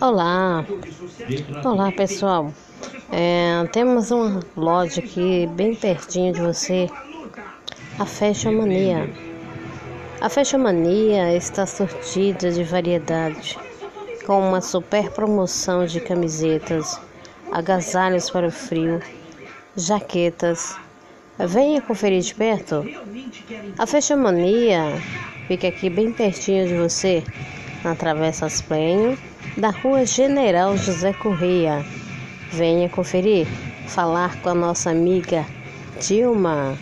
Olá, olá pessoal. É, temos uma loja aqui bem pertinho de você, a Fashion Mania. A Fashion Mania está sortida de variedade, com uma super promoção de camisetas, agasalhos para o frio, jaquetas. Venha conferir de perto. A Fashion Mania fica aqui bem pertinho de você, na Travessa Aspenho, da Rua General José Correia. Venha conferir, falar com a nossa amiga Dilma.